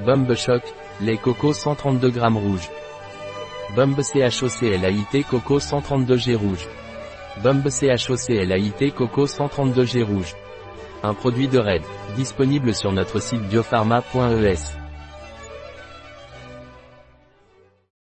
Bombe choc, lait coco 132 g rouge. Bombe CHOCLAIT coco 132 G rouge. Bombe CHOCLAIT coco 132 G rouge. Un produit de RAID, disponible sur notre site biopharma.es.